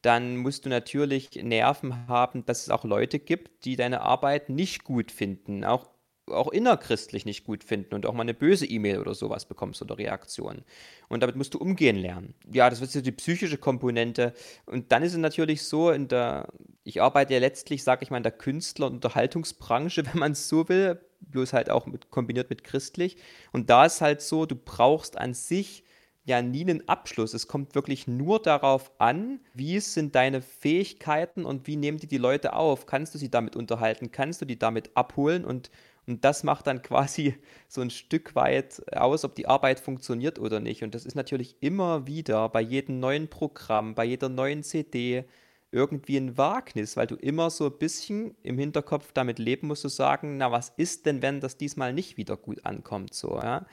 Dann musst du natürlich Nerven haben, dass es auch Leute gibt, die deine Arbeit nicht gut finden, auch auch innerchristlich nicht gut finden und auch mal eine böse E-Mail oder sowas bekommst oder Reaktion. Und damit musst du umgehen lernen. Ja, das ist die psychische Komponente. Und dann ist es natürlich so, in der, ich arbeite ja letztlich, sage ich mal, in der Künstler- und Unterhaltungsbranche, wenn man es so will, bloß halt auch mit, kombiniert mit christlich. Und da ist halt so, du brauchst an sich ja nie einen Abschluss. Es kommt wirklich nur darauf an, wie sind deine Fähigkeiten und wie nehmen die die Leute auf. Kannst du sie damit unterhalten? Kannst du die damit abholen und Und das macht dann quasi so ein Stück weit aus, ob die Arbeit funktioniert oder nicht. Und das ist natürlich immer wieder bei jedem neuen Programm, bei jeder neuen CD irgendwie ein Wagnis, weil du immer so ein bisschen im Hinterkopf damit leben musst, zu sagen, na, was ist denn, wenn das diesmal nicht wieder gut ankommt, so, ja.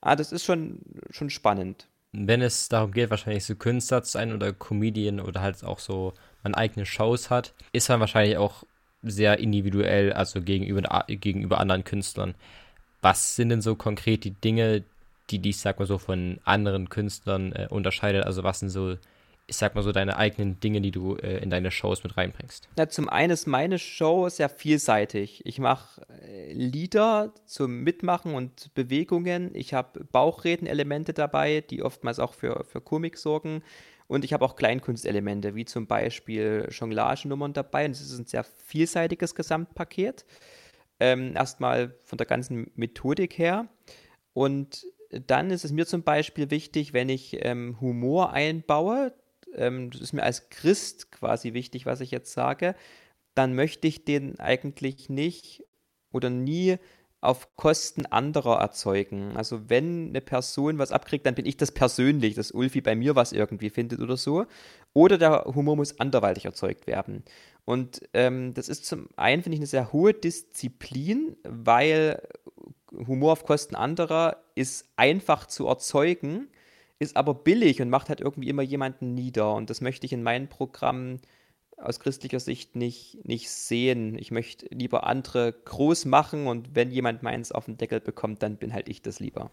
Ah, das ist schon, schon spannend. Wenn es darum geht, wahrscheinlich so Künstler zu sein oder Comedian oder halt auch so man eigene Shows hat, ist man wahrscheinlich auch sehr individuell, also gegenüber, gegenüber anderen Künstlern. Was sind denn so konkret die Dinge, die dich, sag mal so, von anderen Künstlern äh, unterscheidet? Also was sind so ich sag mal so, deine eigenen Dinge, die du äh, in deine Shows mit reinbringst? Na, zum einen ist meine Show sehr vielseitig. Ich mache äh, Lieder zum Mitmachen und Bewegungen. Ich habe Bauchredenelemente dabei, die oftmals auch für, für Komik sorgen. Und ich habe auch Kleinkunstelemente, wie zum Beispiel Jonglagenummern dabei. Und es ist ein sehr vielseitiges Gesamtpaket. Ähm, erstmal von der ganzen Methodik her. Und dann ist es mir zum Beispiel wichtig, wenn ich ähm, Humor einbaue, ähm, das ist mir als Christ quasi wichtig, was ich jetzt sage, dann möchte ich den eigentlich nicht oder nie auf Kosten anderer erzeugen. Also wenn eine Person was abkriegt, dann bin ich das persönlich, dass Ulfi bei mir was irgendwie findet oder so. Oder der Humor muss anderweitig erzeugt werden. Und ähm, das ist zum einen, finde ich, eine sehr hohe Disziplin, weil Humor auf Kosten anderer ist einfach zu erzeugen ist aber billig und macht halt irgendwie immer jemanden nieder. Und das möchte ich in meinen Programmen aus christlicher Sicht nicht, nicht sehen. Ich möchte lieber andere groß machen und wenn jemand meins auf den Deckel bekommt, dann bin halt ich das lieber.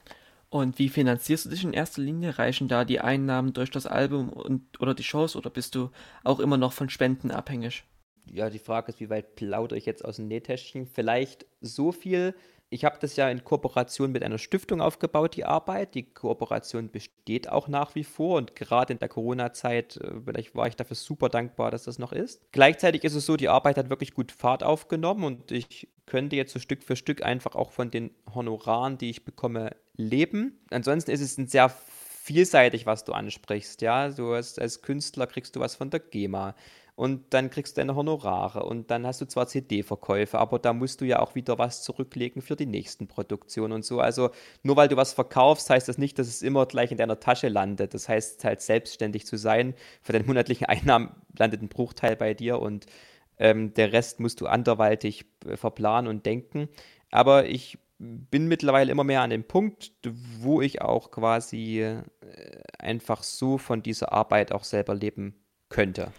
Und wie finanzierst du dich in erster Linie? Reichen da die Einnahmen durch das Album und, oder die Shows oder bist du auch immer noch von Spenden abhängig? Ja, die Frage ist, wie weit plaudere ich jetzt aus dem Nähtäschchen? Vielleicht so viel, ich habe das ja in Kooperation mit einer Stiftung aufgebaut, die Arbeit. Die Kooperation besteht auch nach wie vor und gerade in der Corona-Zeit äh, war ich dafür super dankbar, dass das noch ist. Gleichzeitig ist es so, die Arbeit hat wirklich gut Fahrt aufgenommen und ich könnte jetzt so Stück für Stück einfach auch von den Honoraren, die ich bekomme, leben. Ansonsten ist es ein sehr vielseitig, was du ansprichst. Ja, du als, als Künstler kriegst du was von der GEMA und dann kriegst du deine Honorare und dann hast du zwar CD-Verkäufe, aber da musst du ja auch wieder was zurücklegen für die nächsten Produktionen und so. Also nur weil du was verkaufst, heißt das nicht, dass es immer gleich in deiner Tasche landet. Das heißt halt selbstständig zu sein. Für deine monatlichen Einnahmen landet ein Bruchteil bei dir und ähm, der Rest musst du anderweitig äh, verplanen und denken. Aber ich bin mittlerweile immer mehr an dem Punkt, wo ich auch quasi äh, einfach so von dieser Arbeit auch selber leben könnte.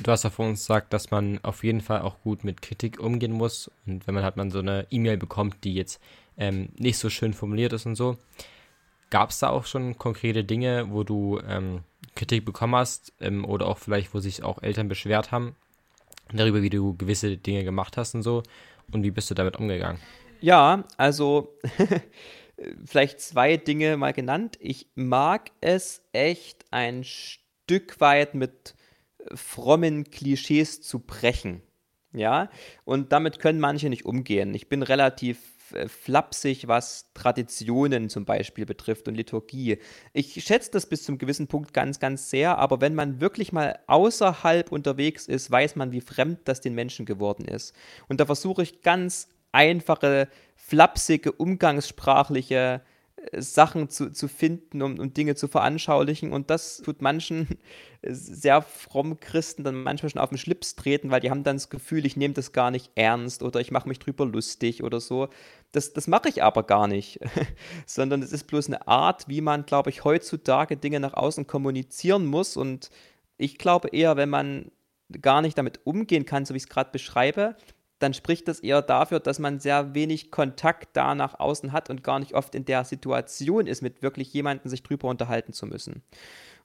Du hast ja vor uns gesagt, dass man auf jeden Fall auch gut mit Kritik umgehen muss. Und wenn man halt mal so eine E-Mail bekommt, die jetzt ähm, nicht so schön formuliert ist und so, gab es da auch schon konkrete Dinge, wo du ähm, Kritik bekommen hast ähm, oder auch vielleicht, wo sich auch Eltern beschwert haben darüber, wie du gewisse Dinge gemacht hast und so? Und wie bist du damit umgegangen? Ja, also vielleicht zwei Dinge mal genannt. Ich mag es echt ein Stück weit mit frommen Klischees zu brechen. Ja, und damit können manche nicht umgehen. Ich bin relativ äh, flapsig, was Traditionen zum Beispiel betrifft und Liturgie. Ich schätze das bis zum gewissen Punkt ganz, ganz sehr, aber wenn man wirklich mal außerhalb unterwegs ist, weiß man, wie fremd das den Menschen geworden ist. Und da versuche ich ganz einfache, flapsige, umgangssprachliche Sachen zu, zu finden, um, um Dinge zu veranschaulichen. Und das tut manchen sehr frommen Christen dann manchmal schon auf den Schlips treten, weil die haben dann das Gefühl, ich nehme das gar nicht ernst oder ich mache mich drüber lustig oder so. Das, das mache ich aber gar nicht, sondern es ist bloß eine Art, wie man, glaube ich, heutzutage Dinge nach außen kommunizieren muss. Und ich glaube eher, wenn man gar nicht damit umgehen kann, so wie ich es gerade beschreibe, dann spricht das eher dafür, dass man sehr wenig Kontakt da nach außen hat und gar nicht oft in der Situation ist, mit wirklich jemandem sich drüber unterhalten zu müssen.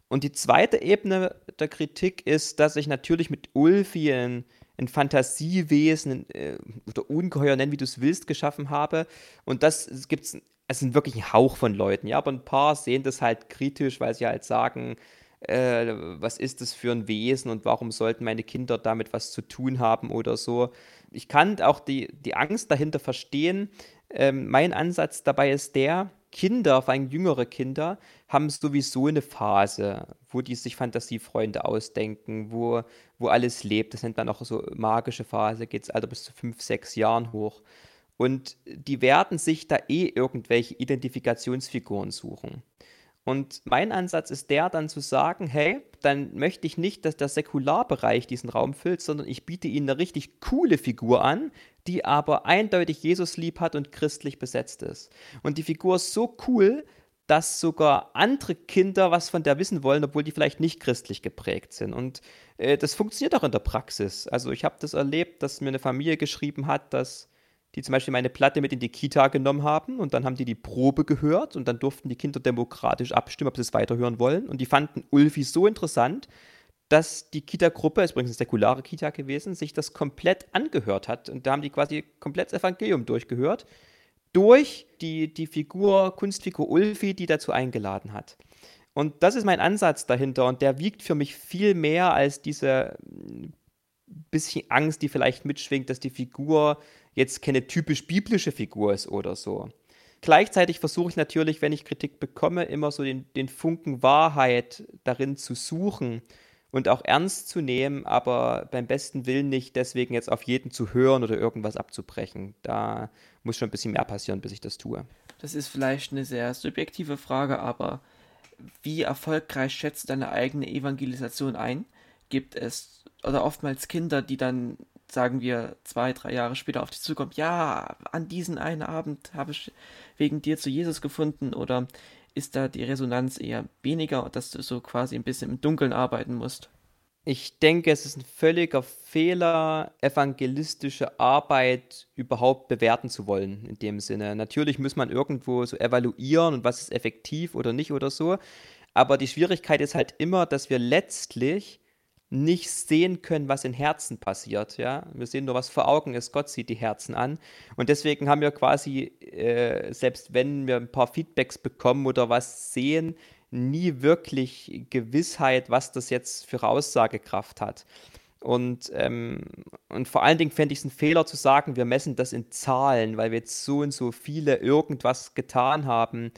Und die zweite Ebene der Kritik ist, dass ich natürlich mit Ulfi ein, ein Fantasiewesen äh, oder Ungeheuer nennen, wie du es willst, geschaffen habe. Und das gibt es, es sind wirklich ein Hauch von Leuten, ja, aber ein paar sehen das halt kritisch, weil sie halt sagen, äh, was ist das für ein Wesen und warum sollten meine Kinder damit was zu tun haben oder so ich kann auch die, die Angst dahinter verstehen. Ähm, mein Ansatz dabei ist der, Kinder, vor allem jüngere Kinder, haben sowieso eine Phase, wo die sich Fantasiefreunde ausdenken, wo, wo alles lebt. Das nennt man auch so magische Phase, geht es also bis zu fünf, sechs Jahren hoch. Und die werden sich da eh irgendwelche Identifikationsfiguren suchen. Und mein Ansatz ist der, dann zu sagen, hey, dann möchte ich nicht, dass der Säkularbereich diesen Raum füllt, sondern ich biete ihnen eine richtig coole Figur an, die aber eindeutig Jesus lieb hat und christlich besetzt ist. Und die Figur ist so cool, dass sogar andere Kinder was von der wissen wollen, obwohl die vielleicht nicht christlich geprägt sind. Und äh, das funktioniert auch in der Praxis. Also ich habe das erlebt, dass mir eine Familie geschrieben hat, dass die zum Beispiel meine Platte mit in die Kita genommen haben und dann haben die die Probe gehört und dann durften die Kinder demokratisch abstimmen, ob sie es weiterhören wollen. Und die fanden Ulfi so interessant, dass die Kita-Gruppe, ist übrigens eine säkulare Kita gewesen, sich das komplett angehört hat. Und da haben die quasi komplett das Evangelium durchgehört, durch die, die Figur, Kunstfigur Ulfi, die dazu eingeladen hat. Und das ist mein Ansatz dahinter und der wiegt für mich viel mehr als diese bisschen Angst, die vielleicht mitschwingt, dass die Figur jetzt keine typisch biblische Figur ist oder so. Gleichzeitig versuche ich natürlich, wenn ich Kritik bekomme, immer so den, den Funken Wahrheit darin zu suchen und auch ernst zu nehmen, aber beim besten Willen nicht deswegen jetzt auf jeden zu hören oder irgendwas abzubrechen. Da muss schon ein bisschen mehr passieren, bis ich das tue. Das ist vielleicht eine sehr subjektive Frage, aber wie erfolgreich schätzt deine eigene Evangelisation ein? Gibt es oder oftmals Kinder, die dann sagen wir, zwei, drei Jahre später auf dich zukommt, ja, an diesen einen Abend habe ich wegen dir zu Jesus gefunden oder ist da die Resonanz eher weniger, dass du so quasi ein bisschen im Dunkeln arbeiten musst? Ich denke, es ist ein völliger Fehler, evangelistische Arbeit überhaupt bewerten zu wollen, in dem Sinne. Natürlich muss man irgendwo so evaluieren und was ist effektiv oder nicht oder so. Aber die Schwierigkeit ist halt immer, dass wir letztlich nicht sehen können, was in Herzen passiert. Ja? Wir sehen nur, was vor Augen ist. Gott sieht die Herzen an. Und deswegen haben wir quasi, äh, selbst wenn wir ein paar Feedbacks bekommen oder was sehen, nie wirklich Gewissheit, was das jetzt für Aussagekraft hat. Und, ähm, und vor allen Dingen fände ich es ein Fehler zu sagen, wir messen das in Zahlen, weil wir jetzt so und so viele irgendwas getan haben.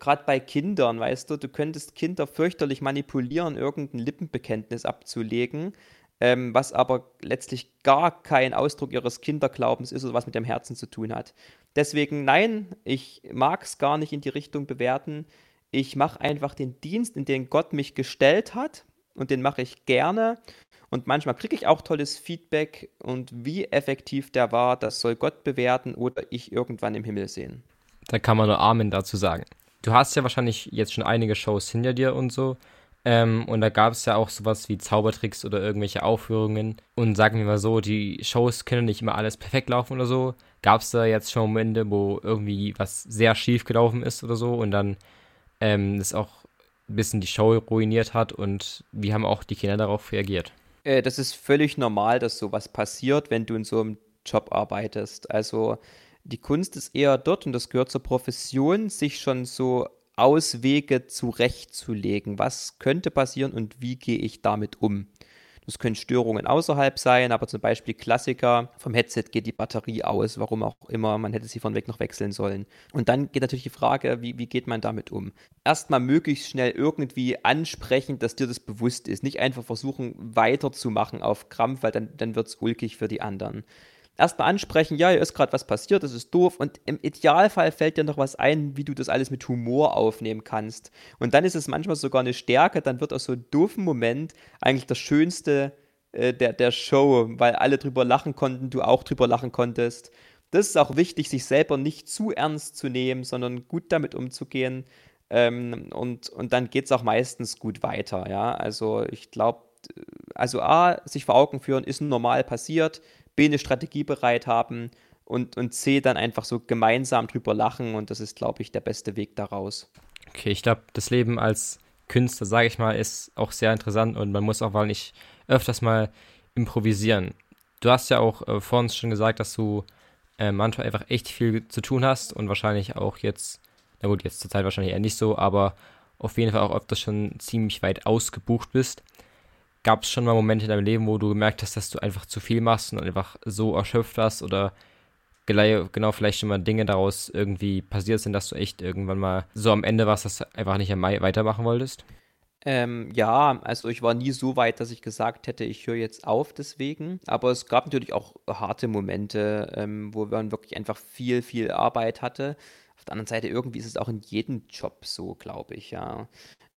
Gerade bei Kindern, weißt du, du könntest Kinder fürchterlich manipulieren, irgendein Lippenbekenntnis abzulegen, ähm, was aber letztlich gar kein Ausdruck ihres Kinderglaubens ist oder was mit dem Herzen zu tun hat. Deswegen, nein, ich mag es gar nicht in die Richtung bewerten. Ich mache einfach den Dienst, in den Gott mich gestellt hat und den mache ich gerne. Und manchmal kriege ich auch tolles Feedback und wie effektiv der war, das soll Gott bewerten oder ich irgendwann im Himmel sehen. Da kann man nur Amen dazu sagen. Du hast ja wahrscheinlich jetzt schon einige Shows hinter dir und so. Ähm, und da gab es ja auch sowas wie Zaubertricks oder irgendwelche Aufführungen. Und sagen wir mal so, die Shows können nicht immer alles perfekt laufen oder so. Gab es da jetzt schon Momente, wo irgendwie was sehr schief gelaufen ist oder so und dann ähm, das auch ein bisschen die Show ruiniert hat und wie haben auch die Kinder darauf reagiert? Äh, das ist völlig normal, dass sowas passiert, wenn du in so einem Job arbeitest. Also die Kunst ist eher dort, und das gehört zur Profession, sich schon so Auswege zurechtzulegen. Was könnte passieren und wie gehe ich damit um? Das können Störungen außerhalb sein, aber zum Beispiel Klassiker, vom Headset geht die Batterie aus, warum auch immer, man hätte sie von weg noch wechseln sollen. Und dann geht natürlich die Frage, wie, wie geht man damit um? Erstmal möglichst schnell irgendwie ansprechen, dass dir das bewusst ist. Nicht einfach versuchen, weiterzumachen auf Krampf, weil dann, dann wird es ulkig für die anderen erstmal ansprechen, ja, hier ist gerade was passiert, das ist doof und im Idealfall fällt dir noch was ein, wie du das alles mit Humor aufnehmen kannst. Und dann ist es manchmal sogar eine Stärke, dann wird aus so einem doofen Moment eigentlich das Schönste äh, der, der Show, weil alle drüber lachen konnten, du auch drüber lachen konntest. Das ist auch wichtig, sich selber nicht zu ernst zu nehmen, sondern gut damit umzugehen. Ähm, und, und dann geht es auch meistens gut weiter, ja. Also ich glaube, also A, sich vor Augen führen, ist normal passiert. B, eine Strategie bereit haben und, und C, dann einfach so gemeinsam drüber lachen und das ist, glaube ich, der beste Weg daraus. Okay, ich glaube, das Leben als Künstler, sage ich mal, ist auch sehr interessant und man muss auch mal nicht öfters mal improvisieren. Du hast ja auch äh, vor uns schon gesagt, dass du äh, manchmal einfach echt viel zu tun hast und wahrscheinlich auch jetzt, na gut, jetzt zur Zeit wahrscheinlich eher nicht so, aber auf jeden Fall auch öfters schon ziemlich weit ausgebucht bist. Gab es schon mal Momente in deinem Leben, wo du gemerkt hast, dass du einfach zu viel machst und einfach so erschöpft warst oder genau vielleicht schon mal Dinge daraus irgendwie passiert sind, dass du echt irgendwann mal so am Ende warst, dass du einfach nicht weitermachen wolltest? Ähm, ja, also ich war nie so weit, dass ich gesagt hätte, ich höre jetzt auf deswegen. Aber es gab natürlich auch harte Momente, ähm, wo man wirklich einfach viel, viel Arbeit hatte. Auf der anderen Seite, irgendwie ist es auch in jedem Job so, glaube ich, ja.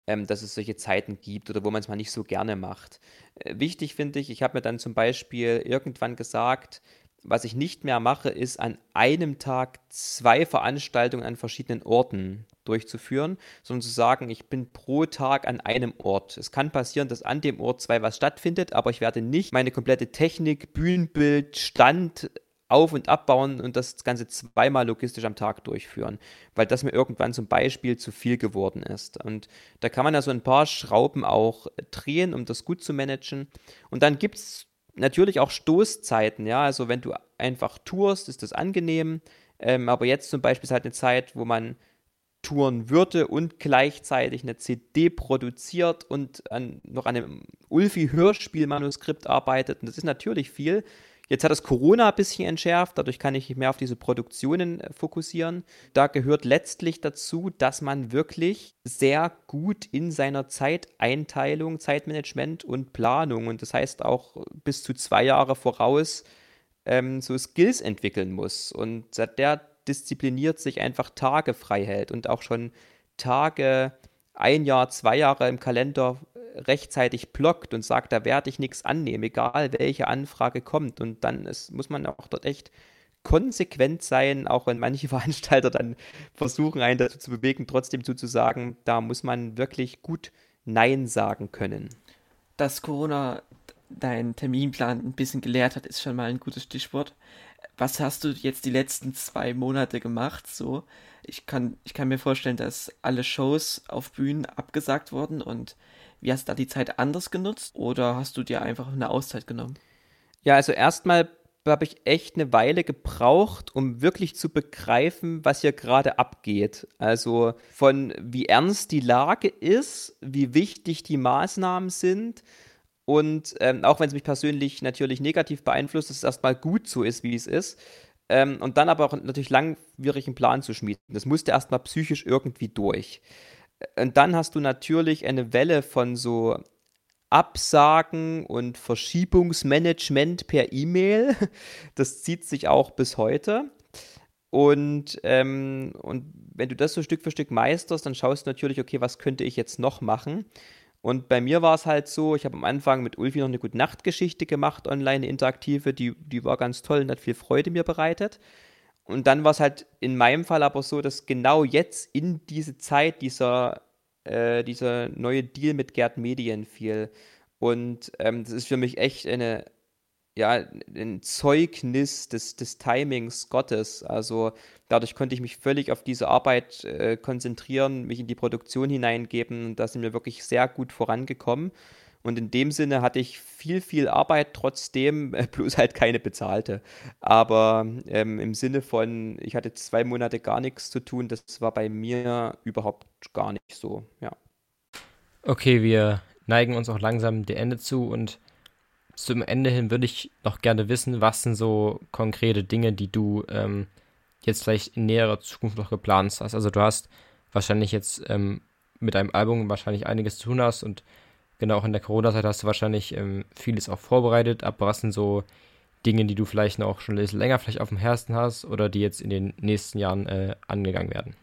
Ähm, dass es solche Zeiten gibt oder wo man es mal nicht so gerne macht. Äh, wichtig finde ich, ich habe mir dann zum Beispiel irgendwann gesagt, was ich nicht mehr mache, ist an einem Tag zwei Veranstaltungen an verschiedenen Orten durchzuführen, sondern zu sagen, ich bin pro Tag an einem Ort. Es kann passieren, dass an dem Ort zwei was stattfindet, aber ich werde nicht meine komplette Technik, Bühnenbild, Stand auf- und abbauen und das Ganze zweimal logistisch am Tag durchführen, weil das mir irgendwann zum Beispiel zu viel geworden ist. Und da kann man ja so ein paar Schrauben auch drehen, um das gut zu managen. Und dann gibt es natürlich auch Stoßzeiten, ja, also wenn du einfach tourst, ist das angenehm, ähm, aber jetzt zum Beispiel ist halt eine Zeit, wo man touren würde und gleichzeitig eine CD produziert und an, noch an einem Ulfi-Hörspielmanuskript arbeitet und das ist natürlich viel. Jetzt hat das Corona ein bisschen entschärft, dadurch kann ich mich mehr auf diese Produktionen äh, fokussieren. Da gehört letztlich dazu, dass man wirklich sehr gut in seiner Zeiteinteilung, Zeitmanagement und Planung und das heißt auch bis zu zwei Jahre voraus ähm, so Skills entwickeln muss. Und der diszipliniert sich einfach Tage frei hält und auch schon Tage ein Jahr, zwei Jahre im Kalender rechtzeitig blockt und sagt, da werde ich nichts annehmen, egal welche Anfrage kommt. Und dann ist, muss man auch dort echt konsequent sein, auch wenn manche Veranstalter dann versuchen, einen dazu zu bewegen, trotzdem zuzusagen, da muss man wirklich gut Nein sagen können. Dass Corona deinen Terminplan ein bisschen gelehrt hat, ist schon mal ein gutes Stichwort. Was hast du jetzt die letzten zwei Monate gemacht? So, ich kann, ich kann mir vorstellen, dass alle Shows auf Bühnen abgesagt wurden und wie hast du da die Zeit anders genutzt oder hast du dir einfach eine Auszeit genommen? Ja, also erstmal habe ich echt eine Weile gebraucht, um wirklich zu begreifen, was hier gerade abgeht. Also von wie ernst die Lage ist, wie wichtig die Maßnahmen sind. Und ähm, auch wenn es mich persönlich natürlich negativ beeinflusst, dass es erstmal gut so ist, wie es ist. Ähm, und dann aber auch natürlich langwierig einen Plan zu schmieden. Das musste erstmal psychisch irgendwie durch. Und dann hast du natürlich eine Welle von so Absagen und Verschiebungsmanagement per E-Mail. Das zieht sich auch bis heute. Und, ähm, und wenn du das so Stück für Stück meisterst, dann schaust du natürlich, okay, was könnte ich jetzt noch machen? Und bei mir war es halt so, ich habe am Anfang mit Ulfi noch eine gute Nachtgeschichte gemacht, online interaktive, die, die war ganz toll und hat viel Freude mir bereitet. Und dann war es halt in meinem Fall aber so, dass genau jetzt in diese Zeit dieser, äh, dieser neue Deal mit Gerd Medien fiel. Und ähm, das ist für mich echt eine, ja, ein Zeugnis des, des Timings Gottes. Also dadurch konnte ich mich völlig auf diese Arbeit äh, konzentrieren, mich in die Produktion hineingeben und da sind wir wirklich sehr gut vorangekommen. Und in dem Sinne hatte ich viel, viel Arbeit trotzdem, bloß halt keine bezahlte. Aber ähm, im Sinne von, ich hatte zwei Monate gar nichts zu tun, das war bei mir überhaupt gar nicht so, ja. Okay, wir neigen uns auch langsam dem Ende zu und zum Ende hin würde ich noch gerne wissen, was sind so konkrete Dinge, die du ähm, jetzt vielleicht in näherer Zukunft noch geplant hast. Also du hast wahrscheinlich jetzt ähm, mit deinem Album wahrscheinlich einiges zu tun hast und genau auch in der Corona-Zeit hast du wahrscheinlich ähm, vieles auch vorbereitet, aber was sind so Dinge, die du vielleicht noch schon länger vielleicht auf dem Herzen hast oder die jetzt in den nächsten Jahren äh, angegangen werden?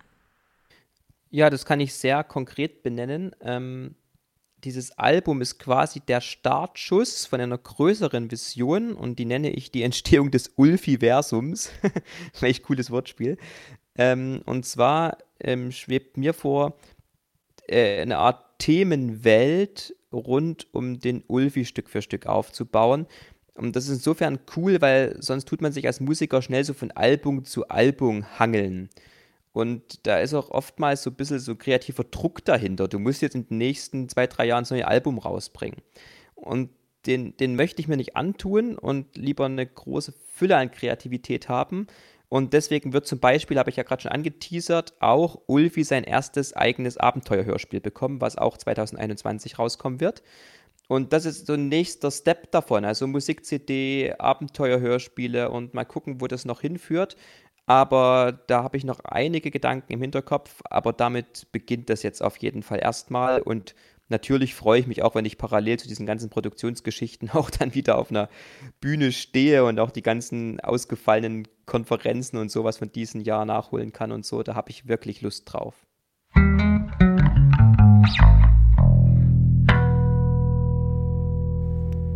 Ja, das kann ich sehr konkret benennen. Ähm, dieses Album ist quasi der Startschuss von einer größeren Vision und die nenne ich die Entstehung des Ulfiversums. Welch cooles Wortspiel. Ähm, und zwar ähm, schwebt mir vor, äh, eine Art Themenwelt rund um den Ulfi Stück für Stück aufzubauen. Und das ist insofern cool, weil sonst tut man sich als Musiker schnell so von Album zu Album hangeln. Und da ist auch oftmals so ein bisschen so kreativer Druck dahinter. Du musst jetzt in den nächsten zwei, drei Jahren so ein Album rausbringen. Und den, den möchte ich mir nicht antun und lieber eine große Fülle an Kreativität haben. Und deswegen wird zum Beispiel, habe ich ja gerade schon angeteasert, auch Ulfi sein erstes eigenes Abenteuerhörspiel bekommen, was auch 2021 rauskommen wird. Und das ist so ein nächster Step davon, also Musik-CD, Abenteuerhörspiele und mal gucken, wo das noch hinführt. Aber da habe ich noch einige Gedanken im Hinterkopf, aber damit beginnt das jetzt auf jeden Fall erstmal und natürlich freue ich mich auch, wenn ich parallel zu diesen ganzen Produktionsgeschichten auch dann wieder auf einer Bühne stehe und auch die ganzen ausgefallenen Konferenzen und sowas von diesem Jahr nachholen kann und so. Da habe ich wirklich Lust drauf.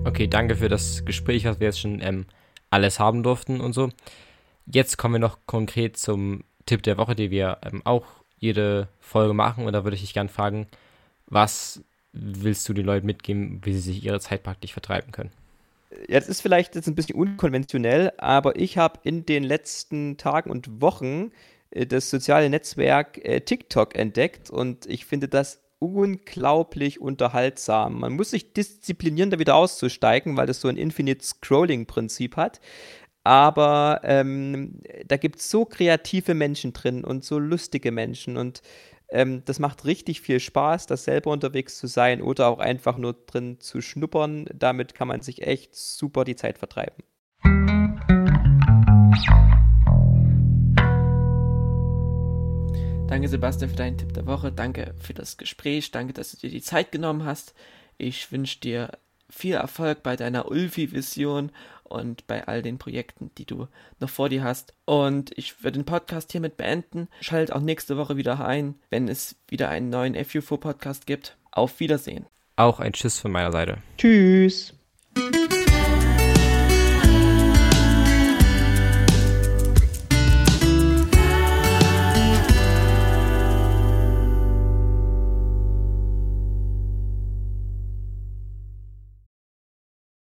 Okay, danke für das Gespräch, was wir jetzt schon ähm, alles haben durften und so. Jetzt kommen wir noch konkret zum Tipp der Woche, die wir ähm, auch jede Folge machen. Und da würde ich dich gerne fragen, was willst du den Leuten mitgeben, wie sie sich ihre Zeit praktisch vertreiben können? Ja, das ist vielleicht jetzt ein bisschen unkonventionell, aber ich habe in den letzten Tagen und Wochen äh, das soziale Netzwerk äh, TikTok entdeckt und ich finde das unglaublich unterhaltsam. Man muss sich disziplinieren, da wieder auszusteigen, weil das so ein Infinite Scrolling-Prinzip hat. Aber ähm, da gibt es so kreative Menschen drin und so lustige Menschen und ähm, das macht richtig viel Spaß, das selber unterwegs zu sein oder auch einfach nur drin zu schnuppern. Damit kann man sich echt super die Zeit vertreiben. Danke, Sebastian, für deinen Tipp der Woche. Danke für das Gespräch. Danke, dass du dir die Zeit genommen hast. Ich wünsche dir viel Erfolg bei deiner Ulfi-Vision und bei all den Projekten, die du noch vor dir hast. Und ich würde den Podcast hiermit beenden. Schalt auch nächste Woche wieder ein, wenn es wieder einen neuen FUFO-Podcast gibt. Auf Wiedersehen. Auch ein Tschüss von meiner Seite. Tschüss.